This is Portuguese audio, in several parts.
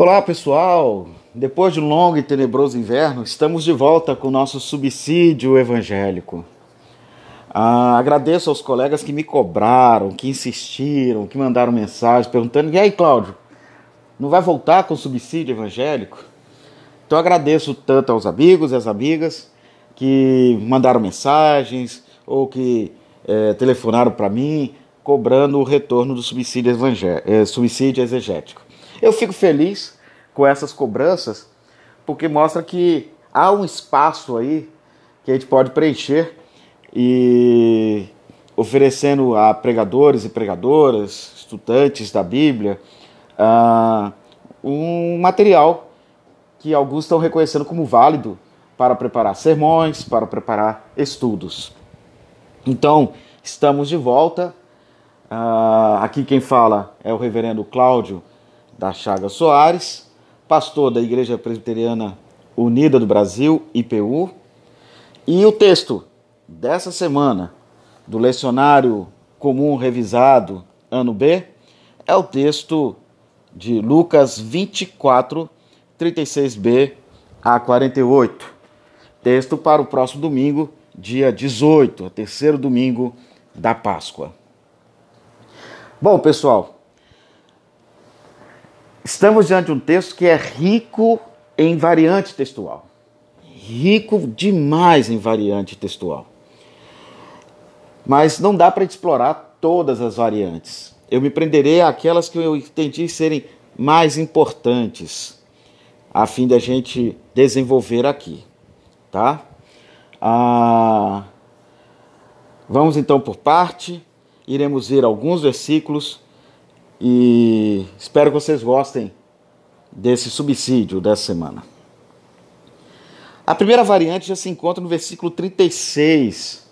Olá pessoal, depois de um longo e tenebroso inverno, estamos de volta com o nosso subsídio evangélico. Ah, agradeço aos colegas que me cobraram, que insistiram, que mandaram mensagens perguntando: e aí, Cláudio, não vai voltar com o subsídio evangélico? Então agradeço tanto aos amigos e às amigas que mandaram mensagens ou que é, telefonaram para mim cobrando o retorno do subsídio, é, subsídio exegético. Eu fico feliz com essas cobranças, porque mostra que há um espaço aí que a gente pode preencher e oferecendo a pregadores e pregadoras, estudantes da Bíblia, uh, um material que alguns estão reconhecendo como válido para preparar sermões, para preparar estudos. Então, estamos de volta. Uh, aqui quem fala é o reverendo Cláudio da Chaga Soares, pastor da Igreja Presbiteriana Unida do Brasil, IPU. E o texto dessa semana do Lecionário Comum Revisado, ano B, é o texto de Lucas 24, 36b a 48. Texto para o próximo domingo, dia 18, terceiro domingo da Páscoa. Bom, pessoal, Estamos diante de um texto que é rico em variante textual. Rico demais em variante textual. Mas não dá para explorar todas as variantes. Eu me prenderei àquelas que eu entendi serem mais importantes, a fim da gente desenvolver aqui, tá? Ah, vamos então por parte, iremos ver alguns versículos e espero que vocês gostem desse subsídio dessa semana. A primeira variante já se encontra no versículo 36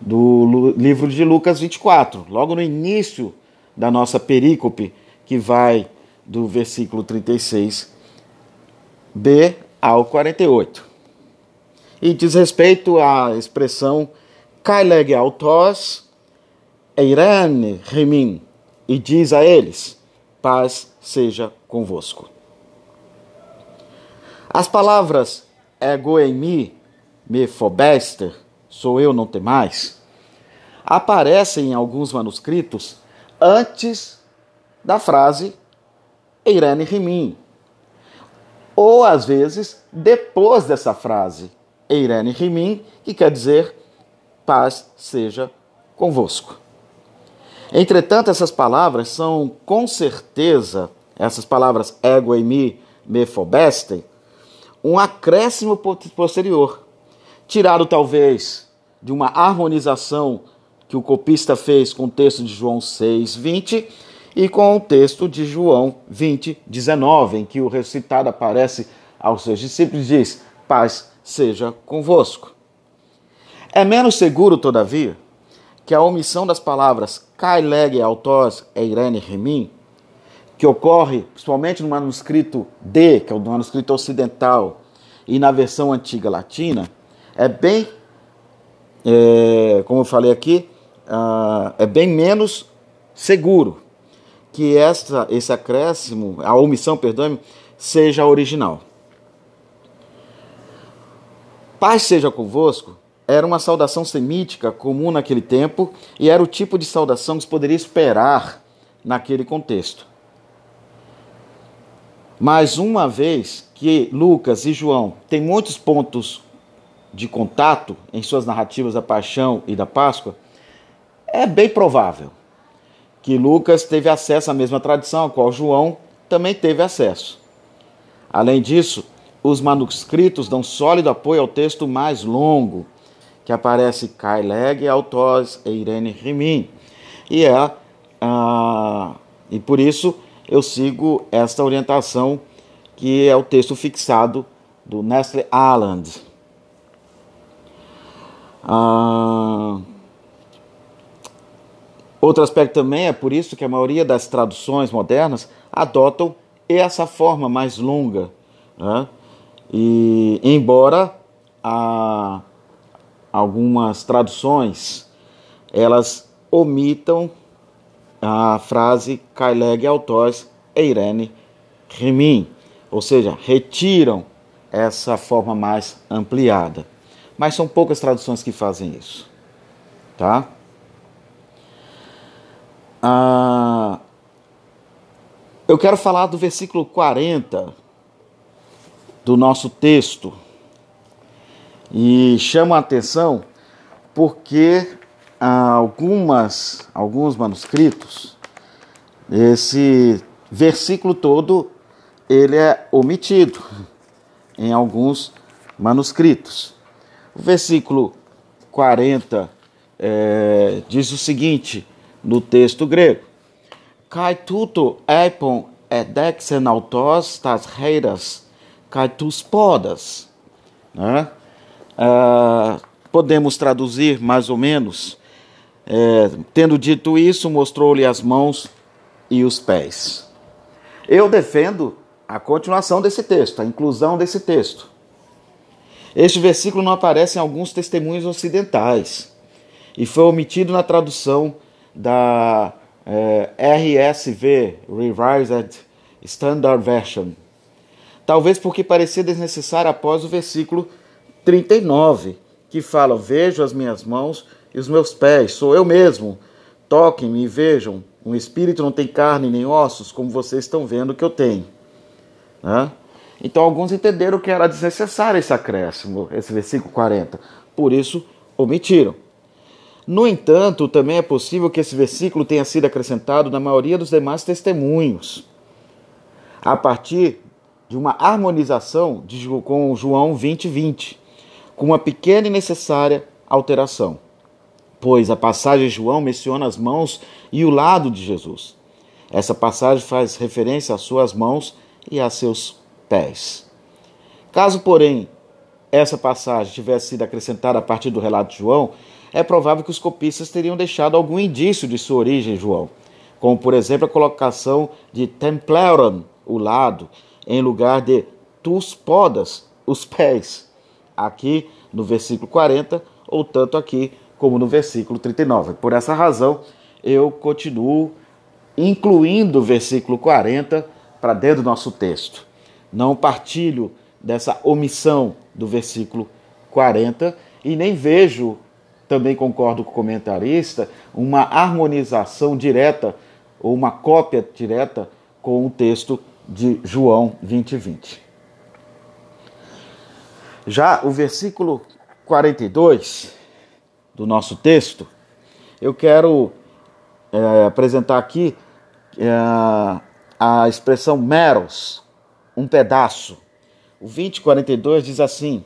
do livro de Lucas 24, logo no início da nossa perícope, que vai do versículo 36b ao 48. E diz respeito à expressão Kaileg autos eirane remin, e diz a eles: Paz seja convosco. As palavras ego em me fobester, sou eu, não temais, aparecem em alguns manuscritos antes da frase eirene rimim, ou às vezes depois dessa frase eirene rimim, que quer dizer paz seja convosco. Entretanto, essas palavras são com certeza, essas palavras ego e mi, me fobestem, um acréscimo posterior, tirado talvez de uma harmonização que o copista fez com o texto de João 6, 20 e com o texto de João 20, 19, em que o recitado aparece aos seus discípulos e diz: Paz seja convosco. É menos seguro, todavia, que a omissão das palavras kai lege autos eirene remin, que ocorre principalmente no manuscrito D, que é o manuscrito ocidental, e na versão antiga latina, é bem, é, como eu falei aqui, uh, é bem menos seguro que essa, esse acréscimo, a omissão, perdoe-me, seja original. Paz seja convosco era uma saudação semítica comum naquele tempo e era o tipo de saudação que se poderia esperar naquele contexto. Mas uma vez que Lucas e João têm muitos pontos de contato em suas narrativas da paixão e da Páscoa, é bem provável que Lucas teve acesso à mesma tradição a qual João também teve acesso. Além disso, os manuscritos dão sólido apoio ao texto mais longo que aparece Kaileg, Autos e Irene Rimin. E é ah, e por isso eu sigo esta orientação que é o texto fixado do Nestle Aland. Ah, outro aspecto também é por isso que a maioria das traduções modernas adotam essa forma mais longa. Né? E embora a algumas traduções elas omitam a frase Kaileg autos eirene remim, ou seja, retiram essa forma mais ampliada. Mas são poucas traduções que fazem isso, tá? Ah, eu quero falar do versículo 40 do nosso texto e chamo a atenção porque algumas, alguns manuscritos, esse versículo todo ele é omitido em alguns manuscritos. O versículo 40 é, diz o seguinte no texto grego: Kai tuto epon edexen autos tas reiras, kai tus podas. Né? Uh, podemos traduzir mais ou menos. É, tendo dito isso, mostrou-lhe as mãos e os pés. Eu defendo a continuação desse texto, a inclusão desse texto. Este versículo não aparece em alguns testemunhos ocidentais e foi omitido na tradução da é, RSV, Revised Standard Version. Talvez porque parecia desnecessário após o versículo 39, que fala: Vejo as minhas mãos e os meus pés, sou eu mesmo. Toquem-me e vejam. Um espírito não tem carne nem ossos, como vocês estão vendo que eu tenho. Né? Então alguns entenderam que era desnecessário esse acréscimo, esse versículo 40. Por isso, omitiram. No entanto, também é possível que esse versículo tenha sido acrescentado na maioria dos demais testemunhos, a partir de uma harmonização de, com João 20, 20, com uma pequena e necessária alteração, pois a passagem de João menciona as mãos e o lado de Jesus. Essa passagem faz referência às suas mãos e a seus pés. Caso, porém, essa passagem tivesse sido acrescentada a partir do relato de João, é provável que os copistas teriam deixado algum indício de sua origem em João, como por exemplo a colocação de templaron, o lado, em lugar de tus podas, os pés, aqui no versículo 40, ou tanto aqui como no versículo 39. Por essa razão, eu continuo incluindo o versículo 40 para dentro do nosso texto. Não partilho dessa omissão do versículo 40 e nem vejo, também concordo com o comentarista, uma harmonização direta ou uma cópia direta com o texto de João 20, 20. Já o versículo 42 do nosso texto, eu quero é, apresentar aqui é, a expressão meros, um pedaço. O 2042 diz assim: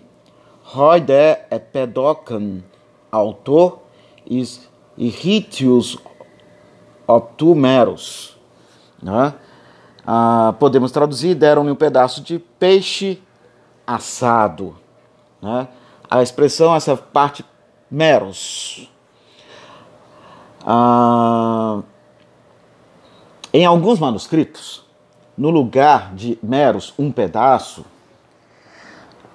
Roide epedocan autor is irritius optu meros. Né? Ah, podemos traduzir: deram-lhe um pedaço de peixe assado. Né? A expressão, essa parte meros. Ah, em alguns manuscritos, no lugar de meros um pedaço,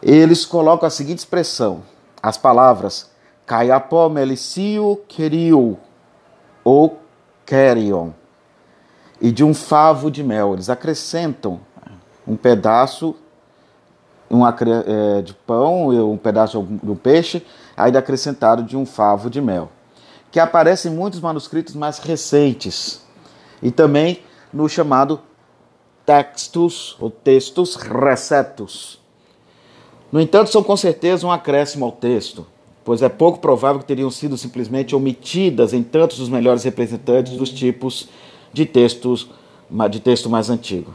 eles colocam a seguinte expressão: as palavras caiapó melicio queriu ou querion e de um favo de mel. Eles acrescentam um pedaço um, é, de pão, um pedaço do peixe, ainda acrescentado de um favo de mel, que aparece em muitos manuscritos mais recentes e também no chamado textos ou textos receptos. No entanto, são com certeza um acréscimo ao texto, pois é pouco provável que teriam sido simplesmente omitidas em tantos dos melhores representantes dos tipos de textos de texto mais antigo.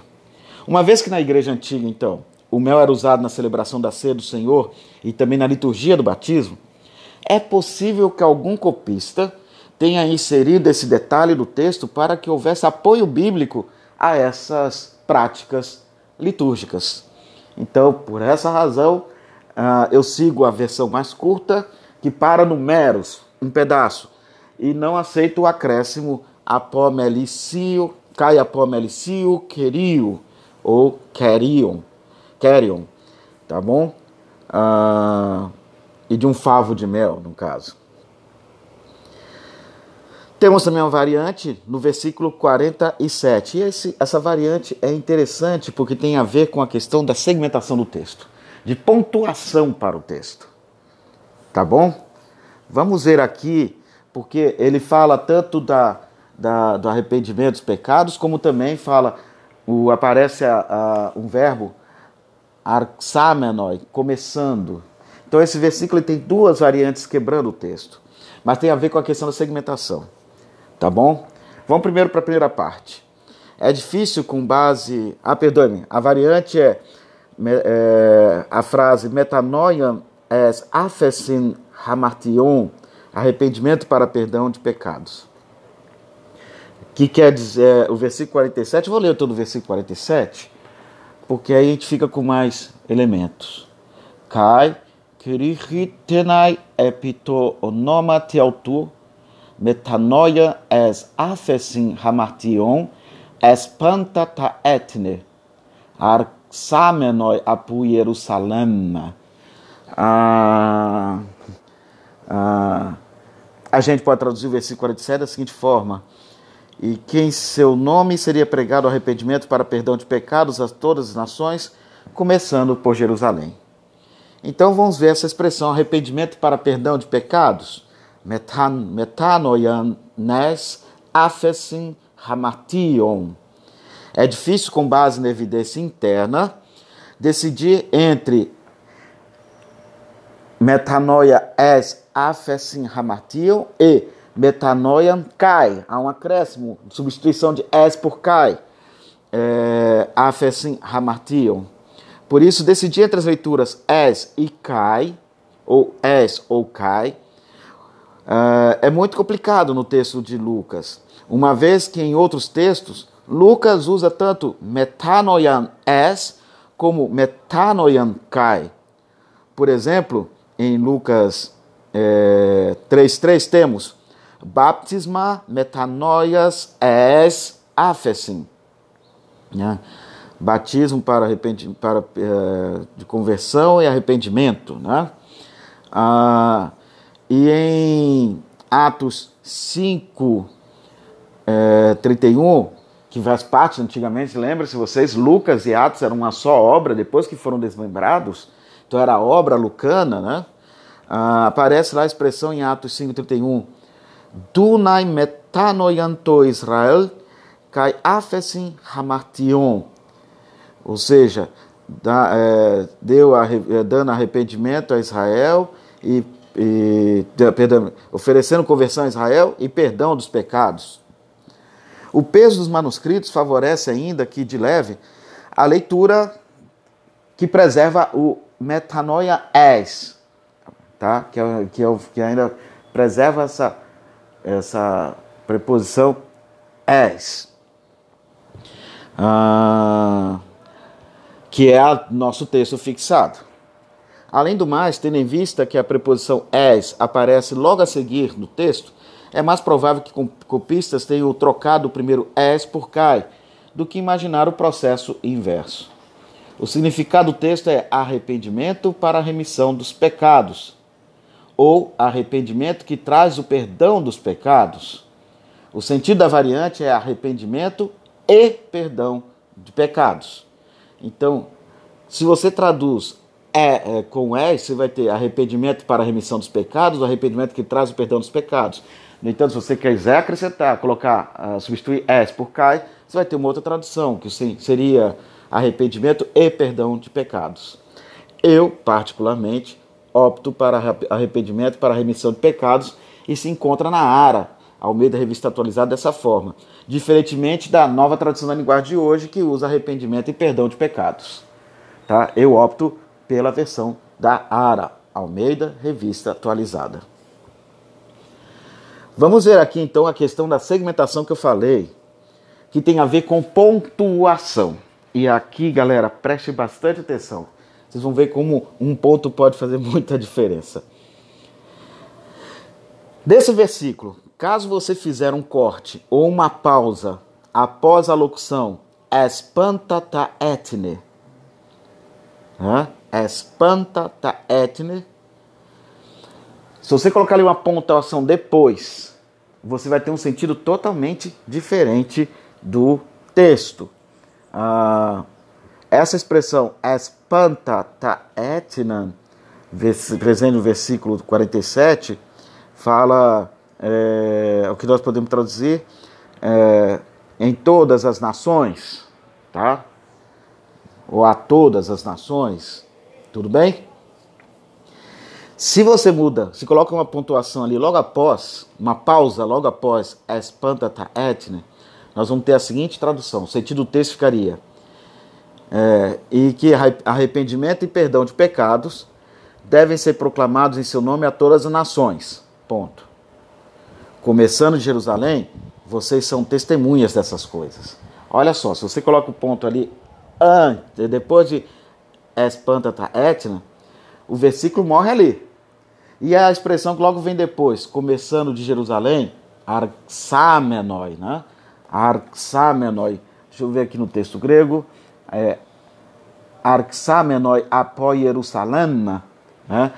Uma vez que na igreja antiga, então, o mel era usado na celebração da ceia do Senhor e também na liturgia do batismo, é possível que algum copista tenha inserido esse detalhe no texto para que houvesse apoio bíblico a essas práticas litúrgicas. Então, por essa razão, uh, eu sigo a versão mais curta, que para no meros, um pedaço, e não aceito o acréscimo apomelicio, cai apomelicio, querio, ou querion, querion, tá bom? Uh, e de um favo de mel, no caso. Temos também uma variante no versículo 47. E esse, essa variante é interessante porque tem a ver com a questão da segmentação do texto, de pontuação para o texto. Tá bom? Vamos ver aqui, porque ele fala tanto da, da do arrependimento dos pecados, como também fala, o, aparece a, a, um verbo arxamenoi, começando. Então esse versículo tem duas variantes quebrando o texto, mas tem a ver com a questão da segmentação. Tá bom? Vamos primeiro para a primeira parte. É difícil com base. Ah, perdoe-me. A variante é, é a frase metanoia es afesin hamartion, arrependimento para perdão de pecados. Que quer dizer o versículo 47. Vou ler todo o versículo 47, porque aí a gente fica com mais elementos. Kai, kirihitenai epito onoma teautu metanoia es afesin hamartion es panta ta etne arxamenoi apu Jerusalém. Ah, ah, a gente pode traduzir o versículo 47 da seguinte forma: E quem seu nome seria pregado arrependimento para perdão de pecados a todas as nações, começando por Jerusalém. Então vamos ver essa expressão arrependimento para perdão de pecados metan, metanoian nes afesin hamation. É difícil, com base na evidência interna, decidir entre metanoia es afesin hamation e metanoian kai. Há um acréscimo, substituição de es por kai. É, afesin hamation. Por isso, decidir entre as leituras es e kai, ou es ou kai, Uh, é muito complicado no texto de Lucas, uma vez que em outros textos Lucas usa tanto metanoian es como metanoian kai. Por exemplo, em Lucas é, 3.3 temos baptisma metanoias es afesim. Né? Batismo para, para uh, de conversão e arrependimento. Né? Ah, e em Atos 5, é, 31, que faz parte antigamente, lembra-se vocês, Lucas e Atos eram uma só obra, depois que foram desmembrados, então era a obra lucana, né? Ah, aparece lá a expressão em Atos 5,31, Dunai metanoianto Israel kai afesin hamartion, ou seja, é, deu a, é, dando arrependimento a Israel e e, perdão, oferecendo conversão a Israel e perdão dos pecados. O peso dos manuscritos favorece ainda que, de leve, a leitura que preserva o metanoia es, tá? que, é, que, é, que ainda preserva essa, essa preposição es, ah, que é o nosso texto fixado. Além do mais, tendo em vista que a preposição es aparece logo a seguir no texto, é mais provável que copistas tenham trocado o primeiro es por kai do que imaginar o processo inverso. O significado do texto é arrependimento para a remissão dos pecados, ou arrependimento que traz o perdão dos pecados. O sentido da variante é arrependimento e perdão de pecados. Então, se você traduz é, é, com S, você vai ter arrependimento para a remissão dos pecados, arrependimento que traz o perdão dos pecados. No entanto, se você quiser acrescentar, colocar, uh, substituir S por cai, você vai ter uma outra tradução, que seria arrependimento e perdão de pecados. Eu, particularmente, opto para arrependimento para remissão de pecados e se encontra na ARA, ao meio da revista atualizada dessa forma, diferentemente da nova tradução da linguagem de hoje, que usa arrependimento e perdão de pecados. Tá? Eu opto pela versão da ARA, Almeida Revista Atualizada. Vamos ver aqui então a questão da segmentação que eu falei, que tem a ver com pontuação. E aqui, galera, preste bastante atenção. Vocês vão ver como um ponto pode fazer muita diferença. Desse versículo, caso você fizer um corte ou uma pausa após a locução espantata etne, né? espanta ta etne. Se você colocar ali uma pontuação depois, você vai ter um sentido totalmente diferente do texto. Ah, essa expressão espanta ta etnan, presente no versículo 47, fala é, o que nós podemos traduzir é, em todas as nações, tá? Ou a todas as nações, tudo bem? Se você muda, se coloca uma pontuação ali logo após, uma pausa logo após espantata etne, nós vamos ter a seguinte tradução. O sentido do texto ficaria: é, e que arrependimento e perdão de pecados devem ser proclamados em seu nome a todas as nações. Ponto. Começando de Jerusalém, vocês são testemunhas dessas coisas. Olha só, se você coloca o ponto ali antes, depois de espantata etna, o versículo morre ali. E a expressão que logo vem depois, começando de Jerusalém, arxamenoi, né? Arxamenoi. Deixa eu ver aqui no texto grego. É, arxamenoi apó Jerusalém, né?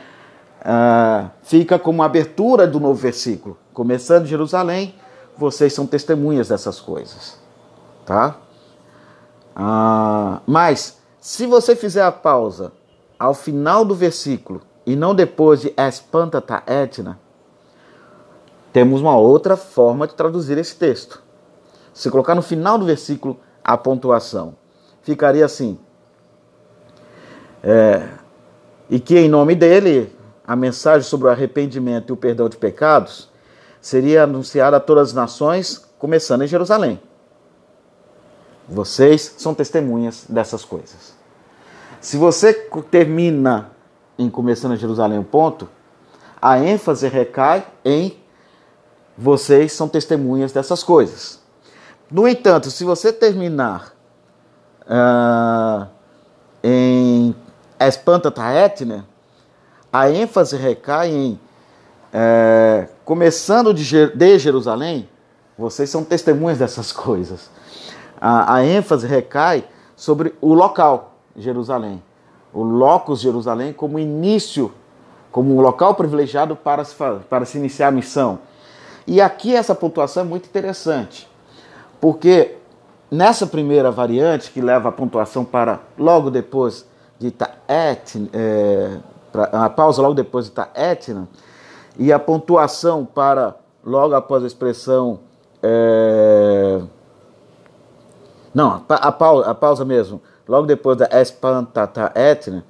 Uh, fica como abertura do novo versículo. Começando Jerusalém, vocês são testemunhas dessas coisas. Tá? Uh, mas, se você fizer a pausa ao final do versículo e não depois de espantata etna, temos uma outra forma de traduzir esse texto. Se colocar no final do versículo a pontuação, ficaria assim: é, e que em nome dele a mensagem sobre o arrependimento e o perdão de pecados seria anunciada a todas as nações, começando em Jerusalém. Vocês são testemunhas dessas coisas. Se você termina em começando em Jerusalém um ponto, a ênfase recai em vocês são testemunhas dessas coisas. No entanto, se você terminar uh, em Espanta Taetner, a ênfase recai em é, começando de, de, Jerusalém, vocês são testemunhas dessas coisas. A, a ênfase recai sobre o local, Jerusalém o locus Jerusalém como início, como um local privilegiado para se, para se iniciar a missão. E aqui essa pontuação é muito interessante, porque nessa primeira variante, que leva a pontuação para logo depois de Taet, é, a pausa logo depois de Taetna, e a pontuação para logo após a expressão. É, não, a pausa, a pausa mesmo logo depois da espantata etna,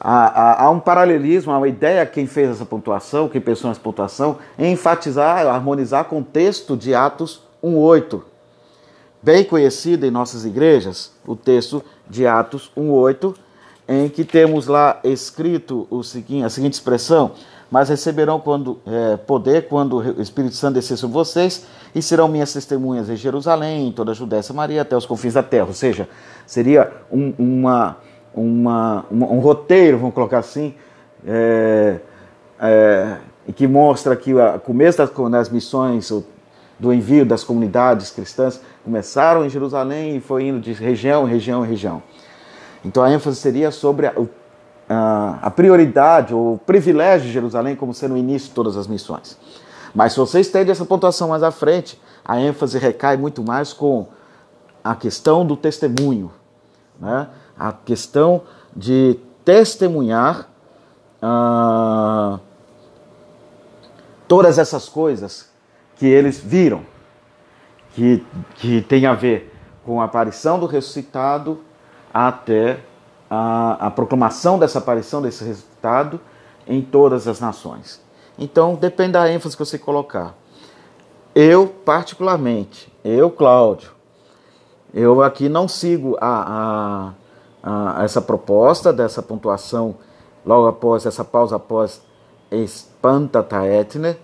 há, há, um paralelismo, há uma ideia quem fez essa pontuação, quem pensou nessa pontuação, em enfatizar, harmonizar com o texto de Atos 1.8. Bem conhecido em nossas igrejas, o texto de Atos 1.8, em que temos lá escrito o seguinte, a seguinte expressão: mas receberão quando, é, poder quando o Espírito Santo descer sobre vocês e serão minhas testemunhas em Jerusalém, em toda a Judéia Samaria, até os confins da terra. Ou seja, seria um, uma, uma, um roteiro, vamos colocar assim, é, é, que mostra que o começo das, das missões, do envio das comunidades cristãs, começaram em Jerusalém e foi indo de região em região em região. Então a ênfase seria sobre a, a prioridade ou o privilégio de Jerusalém como sendo o início de todas as missões. Mas se você estende essa pontuação mais à frente, a ênfase recai muito mais com a questão do testemunho, né? a questão de testemunhar ah, todas essas coisas que eles viram, que, que tem a ver com a aparição do ressuscitado até a, a proclamação dessa aparição, desse ressuscitado em todas as nações. Então, depende da ênfase que você colocar. Eu, particularmente, eu, Cláudio, eu aqui não sigo a, a, a, essa proposta dessa pontuação logo após essa pausa após espanta taetner.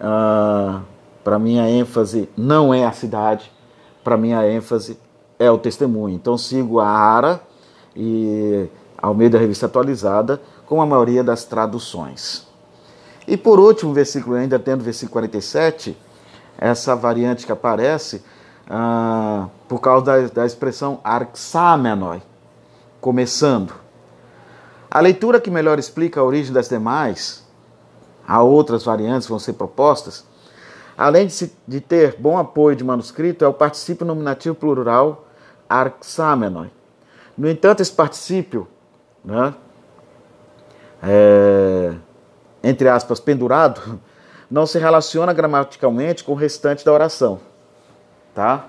Ah, para mim a ênfase não é a cidade, para mim a ênfase é o testemunho. Então sigo a Ara e ao meio da revista atualizada, com a maioria das traduções. E por último, versículo ainda tendo o versículo 47, essa variante que aparece ah, por causa da, da expressão arxamenoi, começando. A leitura que melhor explica a origem das demais, há outras variantes que vão ser propostas, além de, de ter bom apoio de manuscrito, é o particípio nominativo plural arxamenoi. No entanto, esse particípio, né, é, entre aspas, pendurado, não se relaciona gramaticalmente com o restante da oração. Tá?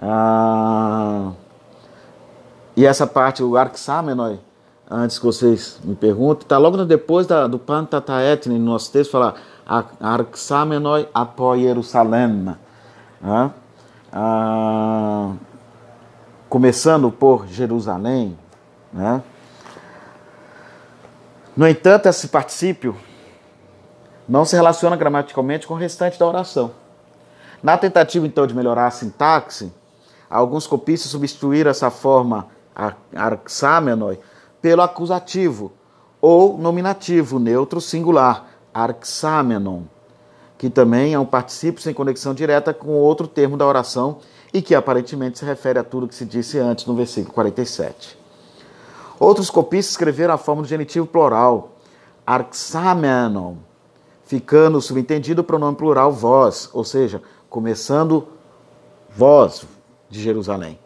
Ah, e essa parte, o arxamenoi, antes que vocês me perguntem, está logo depois da, do Pantataetne, no nosso texto, fala arxamenoi apo Jerusalém. Né? Ah, começando por Jerusalém. Né? No entanto, esse particípio não se relaciona gramaticalmente com o restante da oração. Na tentativa, então, de melhorar a sintaxe, alguns copistas substituíram essa forma arxamenoi pelo acusativo ou nominativo neutro singular, arxamenon, que também é um particípio sem conexão direta com outro termo da oração e que aparentemente se refere a tudo que se disse antes no versículo 47. Outros copistas escreveram a forma do genitivo plural, arxamenon, ficando subentendido o pronome plural vós, ou seja, começando vós de Jerusalém.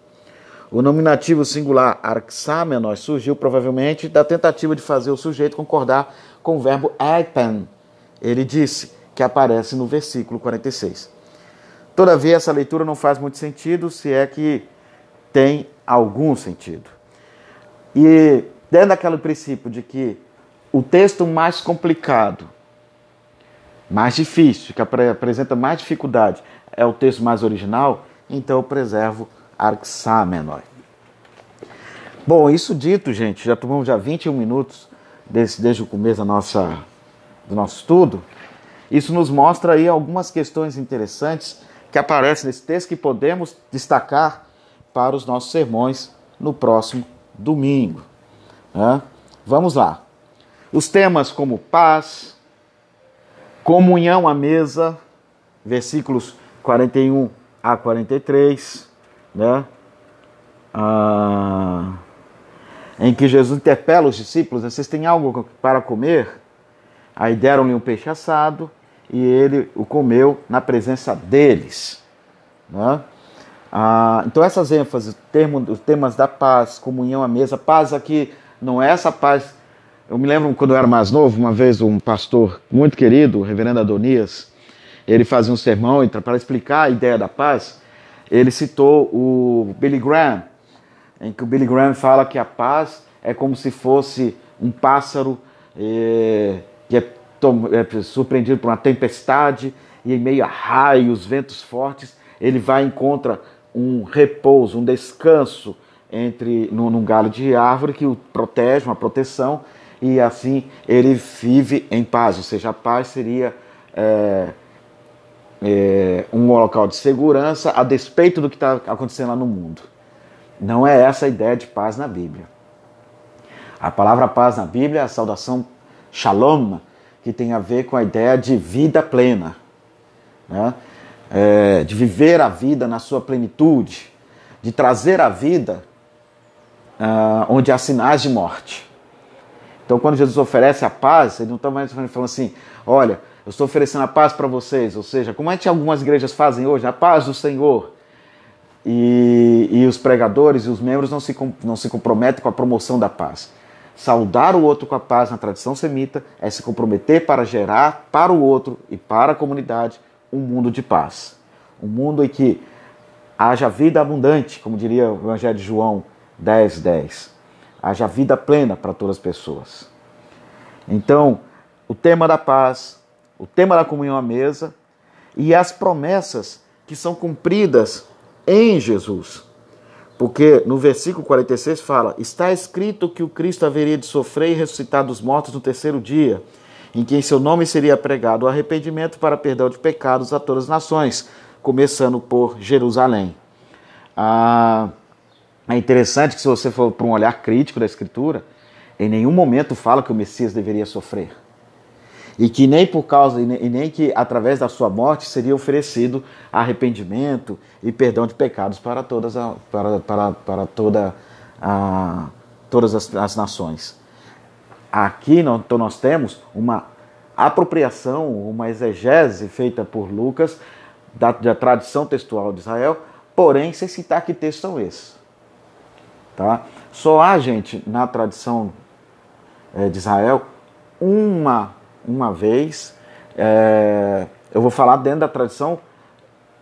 O nominativo singular arxamenos surgiu provavelmente da tentativa de fazer o sujeito concordar com o verbo epen. Ele disse que aparece no versículo 46. Todavia, essa leitura não faz muito sentido, se é que tem algum sentido. E dentro daquele princípio de que o texto mais complicado, mais difícil, que apresenta mais dificuldade, é o texto mais original, então eu preservo Arxamenoi. Bom, isso dito, gente, já tomamos já 21 minutos desse, desde o começo da nossa, do nosso estudo. Isso nos mostra aí algumas questões interessantes que aparecem nesse texto que podemos destacar para os nossos sermões no próximo domingo. Né? Vamos lá. Os temas como paz, comunhão à mesa, versículos 41 a 43, né? Ah, em que Jesus interpela os discípulos: vocês têm algo para comer? Aí deram-lhe um peixe assado e ele o comeu na presença deles. Né? Ah, então, essas ênfases, termo, os temas da paz, comunhão à mesa, paz aqui não é essa paz. Eu me lembro quando eu era mais novo, uma vez um pastor muito querido, o reverendo Adonias, ele fazia um sermão para explicar a ideia da paz. Ele citou o Billy Graham, em que o Billy Graham fala que a paz é como se fosse um pássaro é, que é, é surpreendido por uma tempestade e em meio a raios, ventos fortes, ele vai e encontra um repouso, um descanso entre num, num galho de árvore que o protege, uma proteção, e assim ele vive em paz. Ou seja, a paz seria é, é, um local de segurança a despeito do que está acontecendo lá no mundo. Não é essa a ideia de paz na Bíblia. A palavra paz na Bíblia é a saudação shalom, que tem a ver com a ideia de vida plena, né? É, de viver a vida na sua plenitude, de trazer a vida uh, onde há sinais de morte. Então, quando Jesus oferece a paz, ele não está mais falando assim: olha, eu estou oferecendo a paz para vocês. Ou seja, como é que algumas igrejas fazem hoje? A paz do Senhor. E, e os pregadores e os membros não se, não se comprometem com a promoção da paz. Saudar o outro com a paz na tradição semita é se comprometer para gerar para o outro e para a comunidade um mundo de paz. Um mundo em que haja vida abundante, como diria o Evangelho de João 10, 10. Haja vida plena para todas as pessoas. Então, o tema da paz, o tema da comunhão à mesa e as promessas que são cumpridas em Jesus. Porque no versículo 46 fala: Está escrito que o Cristo haveria de sofrer e ressuscitar dos mortos no terceiro dia, em que em seu nome seria pregado o arrependimento para perdão de pecados a todas as nações, começando por Jerusalém. Ah, é interessante que, se você for para um olhar crítico da Escritura, em nenhum momento fala que o Messias deveria sofrer e que nem por causa e nem que através da sua morte seria oferecido arrependimento e perdão de pecados para todas a, para, para, para toda a, todas as, as nações. Aqui então nós temos uma apropriação, uma exegese feita por Lucas da, da tradição textual de Israel, porém sem citar que textos são esses. Tá? Só há, gente, na tradição é, de Israel, uma, uma vez, é, eu vou falar dentro da tradição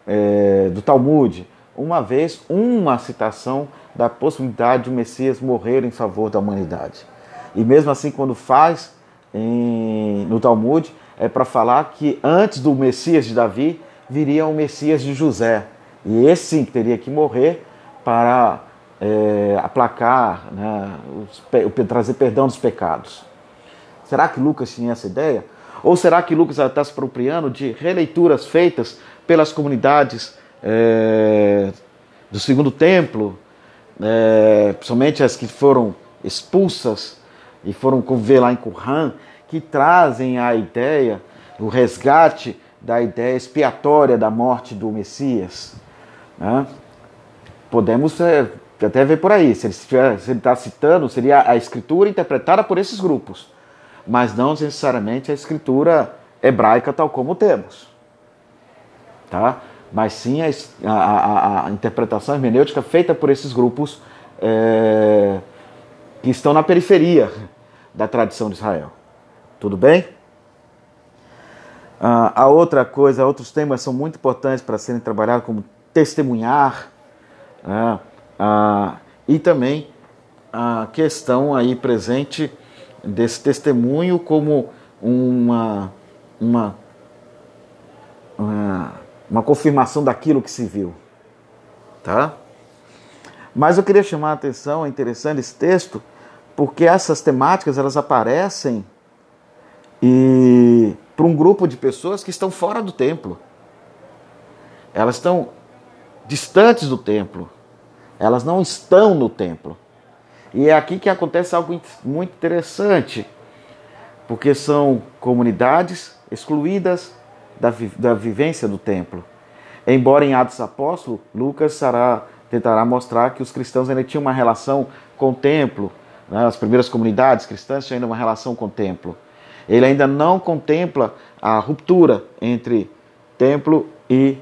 é, do Talmud, uma vez, uma citação da possibilidade de o Messias morrer em favor da humanidade. E mesmo assim, quando faz em, no Talmud, é para falar que antes do Messias de Davi viria o Messias de José. E esse sim teria que morrer para é, aplacar, né, os, trazer perdão dos pecados. Será que Lucas tinha essa ideia? Ou será que Lucas está se apropriando de releituras feitas pelas comunidades é, do segundo templo, é, principalmente as que foram expulsas e foram conviver lá em Qumran, que trazem a ideia, o resgate da ideia expiatória da morte do Messias. Né? Podemos é, até ver por aí, se ele está citando, seria a escritura interpretada por esses grupos, mas não necessariamente a escritura hebraica tal como temos. Tá? Mas sim a, a, a, interpretação hermenêutica feita por esses grupos é, que estão na periferia da tradição de Israel. Tudo bem? Uh, a outra coisa, outros temas são muito importantes para serem trabalhados, como testemunhar, uh, uh, e também a questão aí presente desse testemunho como uma, uma, uma, uma confirmação daquilo que se viu. Tá? Mas eu queria chamar a atenção, é interessante esse texto, porque essas temáticas elas aparecem e para um grupo de pessoas que estão fora do templo. Elas estão distantes do templo. Elas não estão no templo. E é aqui que acontece algo muito interessante, porque são comunidades excluídas da, da vivência do templo. Embora em Atos Apóstolos, Lucas será, tentará mostrar que os cristãos ainda tinham uma relação com o templo, né? as primeiras comunidades cristãs tinham ainda uma relação com o templo. Ele ainda não contempla a ruptura entre templo e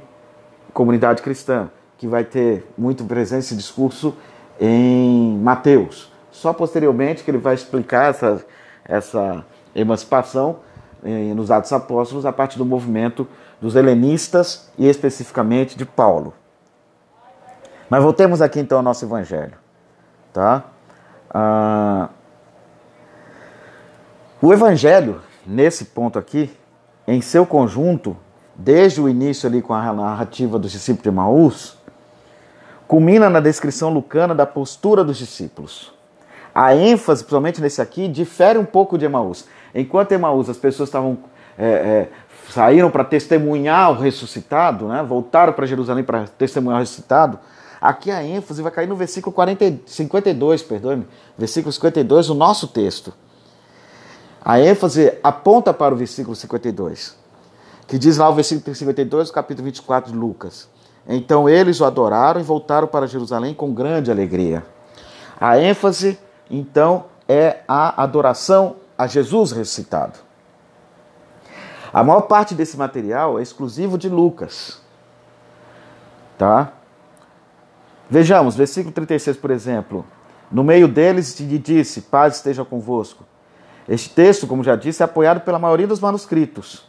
comunidade cristã, que vai ter muito presente esse discurso em Mateus. Só posteriormente que ele vai explicar essa, essa emancipação eh, nos Atos Apóstolos a partir do movimento dos helenistas e especificamente de Paulo. Mas voltemos aqui então ao nosso evangelho. Tá? Ah, o Evangelho, nesse ponto aqui, em seu conjunto, desde o início ali com a narrativa dos discípulos de Maús, culmina na descrição lucana da postura dos discípulos. A ênfase, principalmente nesse aqui, difere um pouco de Emaús. Enquanto Emaús as pessoas estavam é, é, saíram para testemunhar o ressuscitado, né? voltaram para Jerusalém para testemunhar o ressuscitado, aqui a ênfase vai cair no versículo 40, 52, perdoe-me, versículo 52, o nosso texto. A ênfase aponta para o versículo 52, que diz lá o versículo 52 do capítulo 24 de Lucas. Então eles o adoraram e voltaram para Jerusalém com grande alegria. A ênfase, então, é a adoração a Jesus ressuscitado. A maior parte desse material é exclusivo de Lucas. Tá? Vejamos, versículo 36, por exemplo. No meio deles lhe disse: Paz esteja convosco. Este texto, como já disse, é apoiado pela maioria dos manuscritos.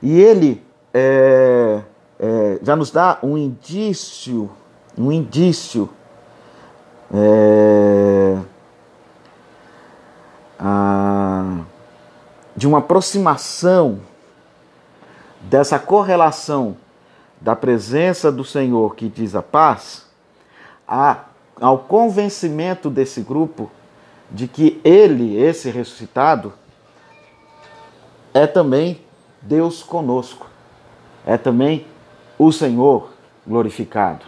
E ele é, é, já nos dá um indício, um indício é, a, de uma aproximação dessa correlação da presença do Senhor que diz a paz a, ao convencimento desse grupo de que ele, esse ressuscitado, é também Deus conosco, é também o Senhor glorificado.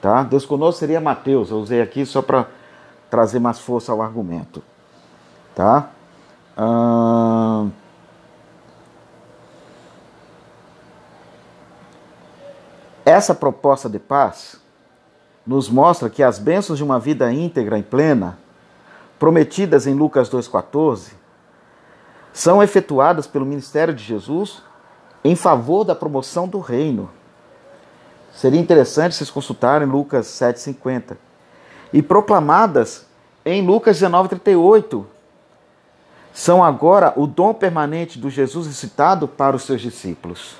Tá? Deus conosco seria Mateus, eu usei aqui só para trazer mais força ao argumento. Tá? Essa proposta de paz nos mostra que as bênçãos de uma vida íntegra e plena prometidas em Lucas 2,14 são efetuadas pelo ministério de Jesus em favor da promoção do reino. Seria interessante vocês consultarem Lucas 7,50. E proclamadas em Lucas 19,38. São agora o dom permanente do Jesus recitado para os seus discípulos.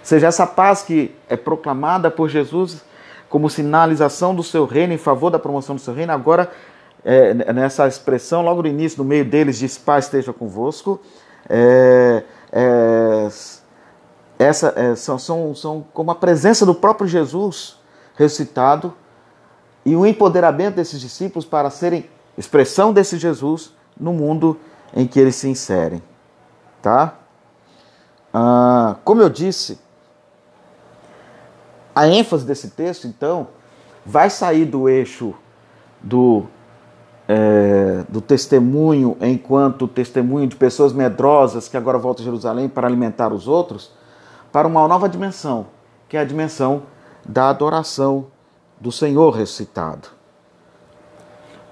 Ou seja, essa paz que é proclamada por Jesus como sinalização do seu reino, em favor da promoção do seu reino, agora é, nessa expressão, logo no início, no meio deles, diz: Pai esteja convosco. É, é, essa, é, são, são, são como a presença do próprio Jesus ressuscitado e o empoderamento desses discípulos para serem expressão desse Jesus no mundo em que eles se inserem. Tá? Ah, como eu disse, a ênfase desse texto, então, vai sair do eixo do, é, do testemunho enquanto testemunho de pessoas medrosas que agora voltam a Jerusalém para alimentar os outros, para uma nova dimensão, que é a dimensão da adoração do Senhor ressuscitado.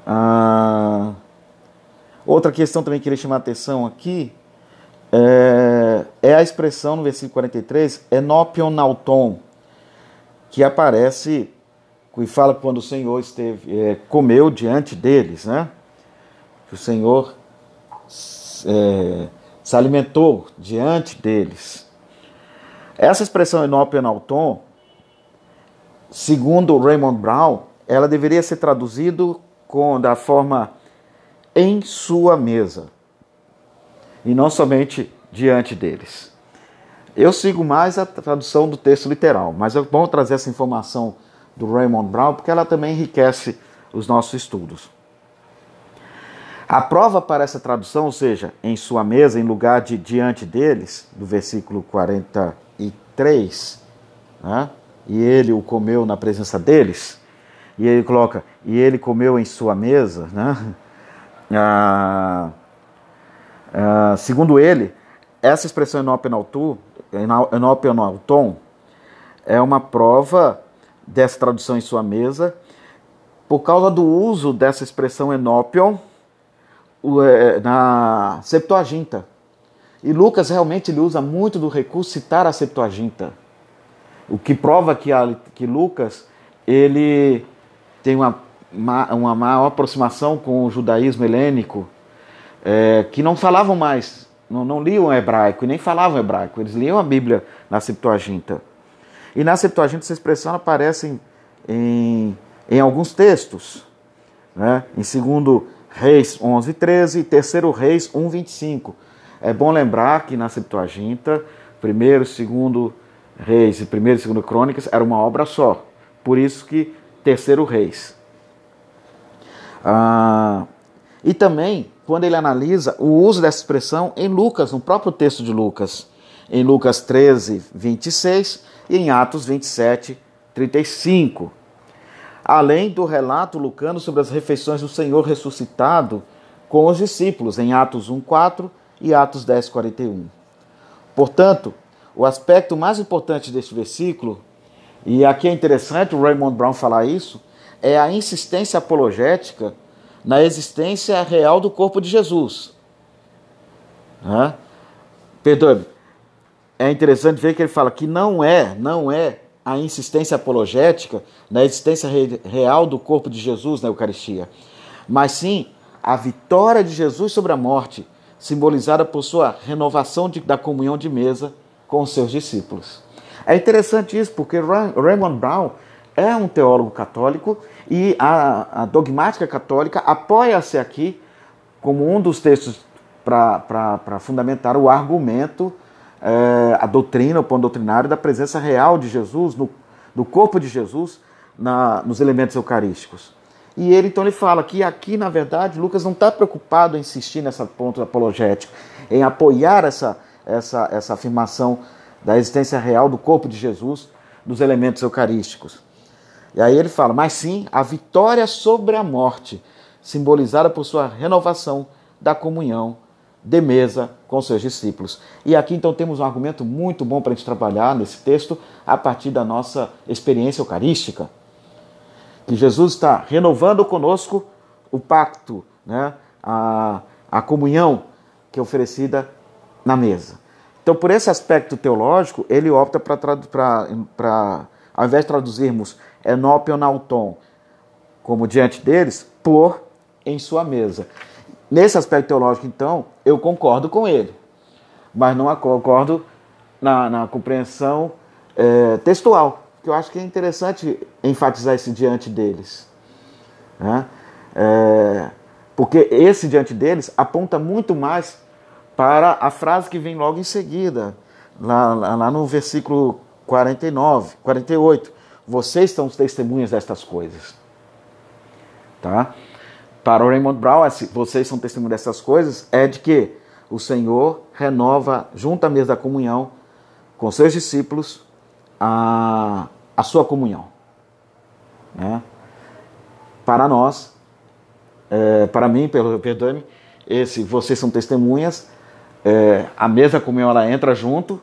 Ah, outra questão também que queria chamar a atenção aqui é, é a expressão no versículo 43, enopion nauton, que aparece e fala quando o Senhor esteve, é, comeu diante deles, né? Que o Senhor é, se alimentou diante deles. Essa expressão enopenalton, segundo Raymond Brown, ela deveria ser traduzido com da forma em sua mesa e não somente diante deles. Eu sigo mais a tradução do texto literal, mas é bom trazer essa informação do Raymond Brown porque ela também enriquece os nossos estudos. A prova para essa tradução, ou seja, em sua mesa, em lugar de diante deles, do versículo 43, né? e ele o comeu na presença deles, e ele coloca, e ele comeu em sua mesa, né? Ah, ah, segundo ele, essa expressão enopenaltu Enopenalton é uma prova dessa tradução em sua mesa por causa do uso dessa expressão enopion é, na Septuaginta. E Lucas realmente ele usa muito do recurso citar a Septuaginta. O que prova que, a, que Lucas ele tem uma, uma maior aproximação com o judaísmo helênico, é, que não falavam mais não, não liam hebraico e nem falavam hebraico, eles liam a Bíblia na Septuaginta. E na Septuaginta essa expressão aparece em, em, em alguns textos, né? em 2 Reis 11, 13 e 3 Reis 1, 25. É bom lembrar que na Septuaginta, 1 e 2 Reis e 1 e 2 Crônicas era uma obra só. Por isso que 3 Reis. Ah, e também quando ele analisa o uso dessa expressão em Lucas, no próprio texto de Lucas, em Lucas 13, 26 e em Atos 27, 35. Além do relato lucano sobre as refeições do Senhor ressuscitado com os discípulos, em Atos 1, 4 e Atos 10, 41. Portanto, o aspecto mais importante deste versículo, e aqui é interessante o Raymond Brown falar isso, é a insistência apologética na existência real do corpo de Jesus. Né? Perdoe, é interessante ver que ele fala que não é, não é a insistência apologética na existência real do corpo de Jesus na Eucaristia, mas sim a vitória de Jesus sobre a morte, simbolizada por sua renovação de, da comunhão de mesa com os seus discípulos. É interessante isso, porque Raymond Brown é um teólogo católico e a, a dogmática católica apoia-se aqui como um dos textos para fundamentar o argumento, é, a doutrina, o ponto doutrinário da presença real de Jesus, no, do corpo de Jesus, na, nos elementos eucarísticos. E ele então ele fala que aqui, na verdade, Lucas não está preocupado em insistir nessa ponto apologético, em apoiar essa, essa, essa afirmação da existência real do corpo de Jesus nos elementos eucarísticos. E aí ele fala, mas sim a vitória sobre a morte, simbolizada por sua renovação da comunhão de mesa com seus discípulos. E aqui então temos um argumento muito bom para a gente trabalhar nesse texto a partir da nossa experiência eucarística. Que Jesus está renovando conosco o pacto, né? a, a comunhão que é oferecida na mesa. Então, por esse aspecto teológico, ele opta para, ao invés de traduzirmos enopeonauton como diante deles, por em sua mesa. Nesse aspecto teológico, então, eu concordo com ele, mas não concordo na, na compreensão é, textual, que eu acho que é interessante enfatizar esse diante deles. Né? É, porque esse diante deles aponta muito mais para a frase que vem logo em seguida, lá, lá, no versículo 49, 48. Vocês são os testemunhas destas coisas. Tá? Para o Raymond Brown, vocês são testemunhas dessas coisas, é de que o Senhor renova, junto à mesa da comunhão, com seus discípulos, a, a sua comunhão. Né? Para nós, é, para mim, perdoe-me, esse vocês são testemunhas, é, a mesa da comunhão ela entra junto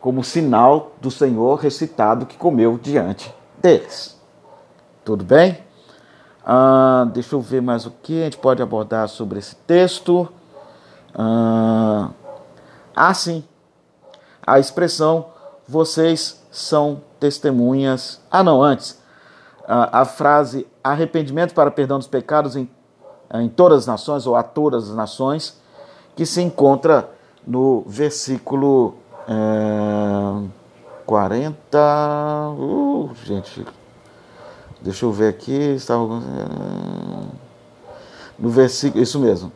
como sinal do Senhor recitado que comeu diante deles. Tudo bem? Ah, deixa eu ver mais o que a gente pode abordar sobre esse texto. Ah, ah sim. A expressão vocês são testemunhas. Ah, não, antes. Ah, a frase arrependimento para perdão dos pecados em, em todas as nações, ou a todas as nações, que se encontra no versículo é, 40. Uh, gente, deixa eu ver aqui. Estava. No versículo. Isso mesmo.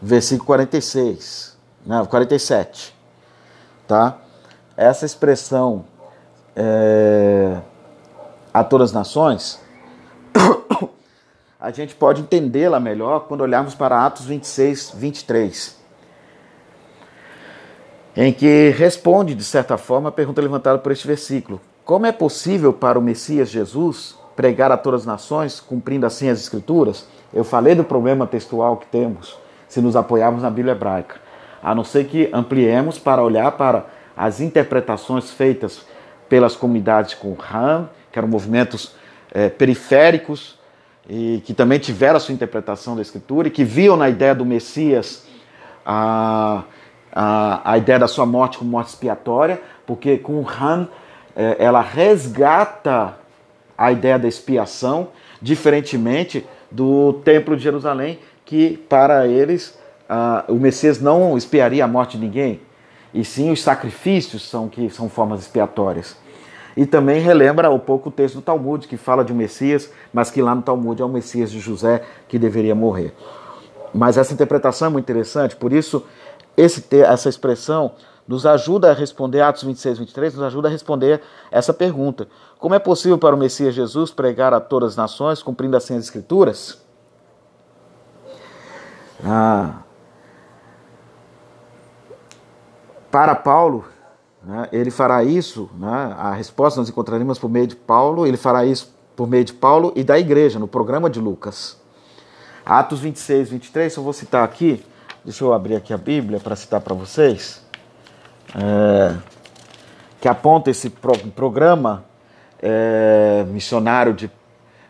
Versículo 46. Não, 47. Tá? Essa expressão é, a todas as nações a gente pode entendê-la melhor quando olharmos para Atos 26, 23, em que responde, de certa forma, a pergunta levantada por este versículo: Como é possível para o Messias Jesus pregar a todas as nações, cumprindo assim as Escrituras? Eu falei do problema textual que temos se nos apoiarmos na Bíblia hebraica, a não ser que ampliemos para olhar para as interpretações feitas pelas comunidades com Ram, que eram movimentos é, periféricos e que também tiveram a sua interpretação da Escritura e que viam na ideia do Messias a, a, a ideia da sua morte como morte expiatória, porque com Han é, ela resgata a ideia da expiação, diferentemente do Templo de Jerusalém, que para eles o Messias não expiaria a morte de ninguém, e sim os sacrifícios são que são formas expiatórias. E também relembra um pouco o texto do Talmud, que fala de um Messias, mas que lá no Talmud é o Messias de José que deveria morrer. Mas essa interpretação é muito interessante, por isso esse, essa expressão nos ajuda a responder, Atos 26, 23, nos ajuda a responder essa pergunta. Como é possível para o Messias Jesus pregar a todas as nações, cumprindo assim as Escrituras? Ah, para Paulo, né? Ele fará isso, né? a resposta nós encontraremos por meio de Paulo, ele fará isso por meio de Paulo e da igreja, no programa de Lucas. Atos 26, 23, eu vou citar aqui, deixa eu abrir aqui a Bíblia para citar para vocês, é, que aponta esse pro, programa é, missionário de,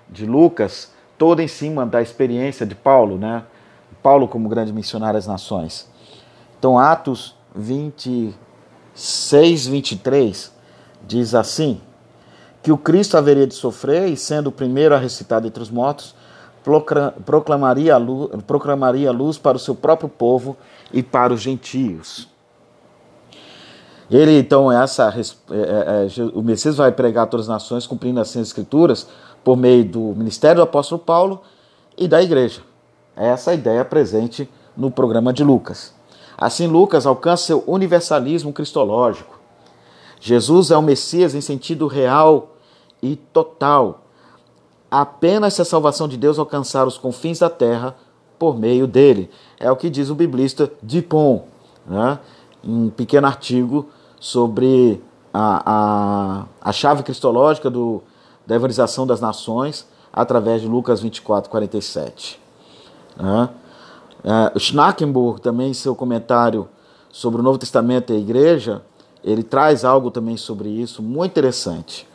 de Lucas, todo em cima da experiência de Paulo, né? Paulo como grande missionário às nações. Então, Atos 20, 6:23 diz assim: que o Cristo haveria de sofrer e sendo o primeiro a ressuscitar entre os mortos, proclamaria a, luz, proclamaria a luz para o seu próprio povo e para os gentios. Ele então essa é, é, é, o Messias vai pregar a todas as nações cumprindo assim as escrituras por meio do ministério do apóstolo Paulo e da igreja. É essa a ideia presente no programa de Lucas. Assim, Lucas alcança seu universalismo cristológico. Jesus é o Messias em sentido real e total. Apenas se a salvação de Deus alcançar os confins da terra por meio dele. É o que diz o biblista Dupont, né? em um pequeno artigo sobre a, a, a chave cristológica do, da evangelização das nações através de Lucas 24, 47. Né? Uh, Schnackenburg, também em seu comentário sobre o Novo Testamento e a Igreja, ele traz algo também sobre isso, muito interessante.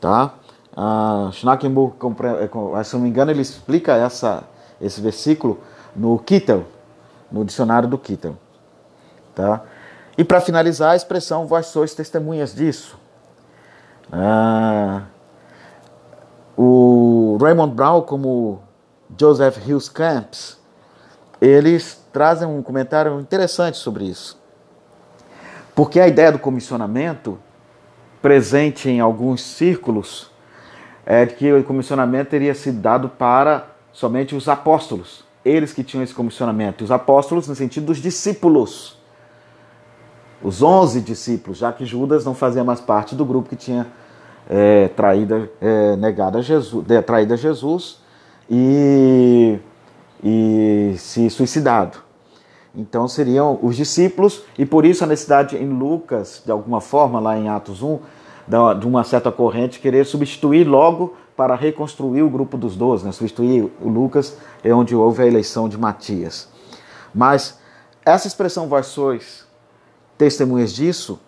Tá? Uh, Schnackenburg, se não me engano, ele explica essa, esse versículo no Kittel, no dicionário do Kittel. Tá? E para finalizar, a expressão vós sois testemunhas disso. Ah, o Raymond Brown, como Joseph Hughes Camps, eles trazem um comentário interessante sobre isso. Porque a ideia do comissionamento, presente em alguns círculos, é de que o comissionamento teria sido dado para somente os apóstolos. Eles que tinham esse comissionamento. Os apóstolos no sentido dos discípulos. Os onze discípulos, já que Judas não fazia mais parte do grupo que tinha é, é, negado a Jesus, traído a Jesus e, e se suicidado. Então seriam os discípulos, e por isso a necessidade em Lucas, de alguma forma, lá em Atos 1, de uma certa corrente, querer substituir logo para reconstruir o grupo dos doze, né? substituir o Lucas, é onde houve a eleição de Matias. Mas essa expressão vós sois testemunhas disso,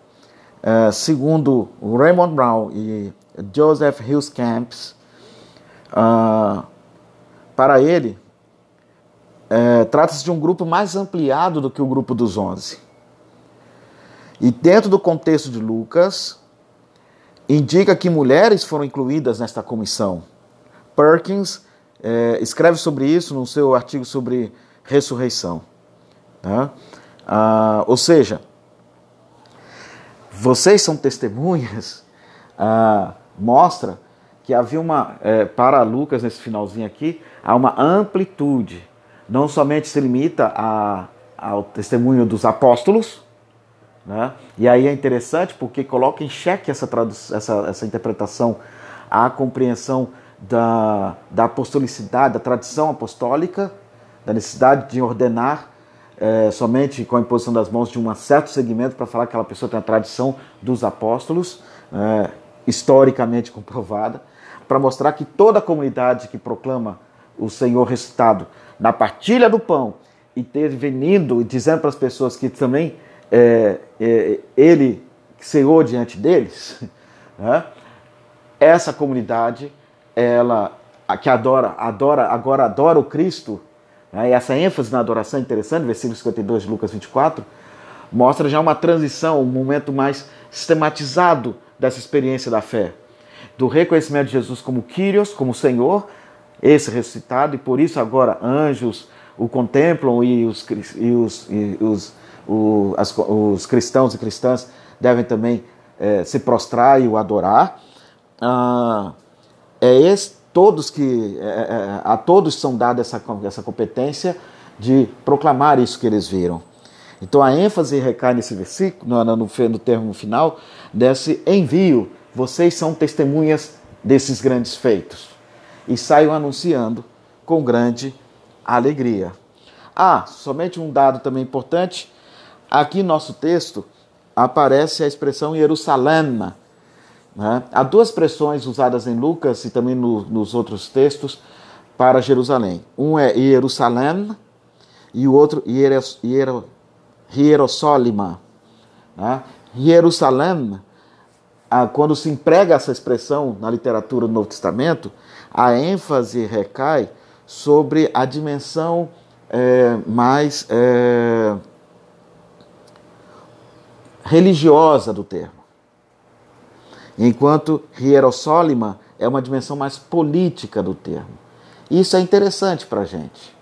é, segundo Raymond Brown e Joseph Hills Camps, uh, para ele, é, trata-se de um grupo mais ampliado do que o grupo dos onze. E dentro do contexto de Lucas, indica que mulheres foram incluídas nesta comissão. Perkins é, escreve sobre isso no seu artigo sobre ressurreição. Tá? Ah, ou seja, vocês são testemunhas, ah, mostra que havia uma, é, para Lucas nesse finalzinho aqui, há uma amplitude. Não somente se limita a, ao testemunho dos apóstolos, né? E aí é interessante porque coloca em xeque essa, essa, essa interpretação, a compreensão da, da apostolicidade, da tradição apostólica, da necessidade de ordenar é, somente com a imposição das mãos de um certo segmento para falar que aquela pessoa tem a tradição dos apóstolos, é, historicamente comprovada, para mostrar que toda a comunidade que proclama o Senhor ressuscitado na partilha do pão e intervenindo e dizendo para as pessoas que também é, é, ele ceou diante deles, né? essa comunidade, ela que adora, adora, agora adora o Cristo, né? e essa ênfase na adoração é interessante, versículo 52 de Lucas 24, mostra já uma transição, um momento mais sistematizado dessa experiência da fé. Do reconhecimento de Jesus como Kyrios, como Senhor, esse ressuscitado, e por isso agora anjos o contemplam e os, e os, e os o, as, os cristãos e cristãs devem também é, se prostrar e o adorar. Ah, é esse, todos que é, é, é a todos são dada essa, essa competência de proclamar isso que eles viram. Então a ênfase recai nesse versículo, no, no, no termo final, desse envio. Vocês são testemunhas desses grandes feitos. E saiam anunciando com grande alegria. Ah, somente um dado também importante: Aqui no nosso texto aparece a expressão Jerusalém. Né? Há duas expressões usadas em Lucas e também no, nos outros textos para Jerusalém. Um é Jerusalém e o outro Hierosolima. Né? Jerusalém, ah, quando se emprega essa expressão na literatura do Novo Testamento, a ênfase recai sobre a dimensão é, mais é, religiosa do termo. Enquanto Hierosólima é uma dimensão mais política do termo. Isso é interessante para a gente.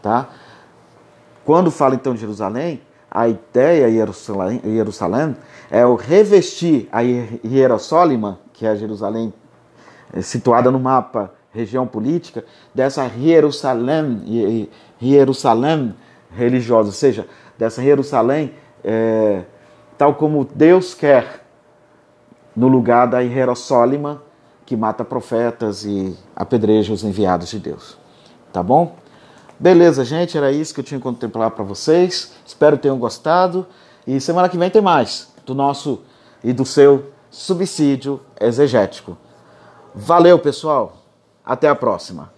Tá? Quando fala então de Jerusalém, a ideia Jerusalém, Jerusalém é o revestir a Hierosólima, que é a Jerusalém é, situada no mapa região política, dessa Jerusalém, Jerusalém religiosa, ou seja, dessa Jerusalém é, tal como Deus quer, no lugar da Hierossólima, que mata profetas e apedreja os enviados de Deus. Tá bom? Beleza, gente, era isso que eu tinha que contemplar para vocês. Espero que tenham gostado. E semana que vem tem mais do nosso e do seu subsídio exegético. Valeu, pessoal. Até a próxima.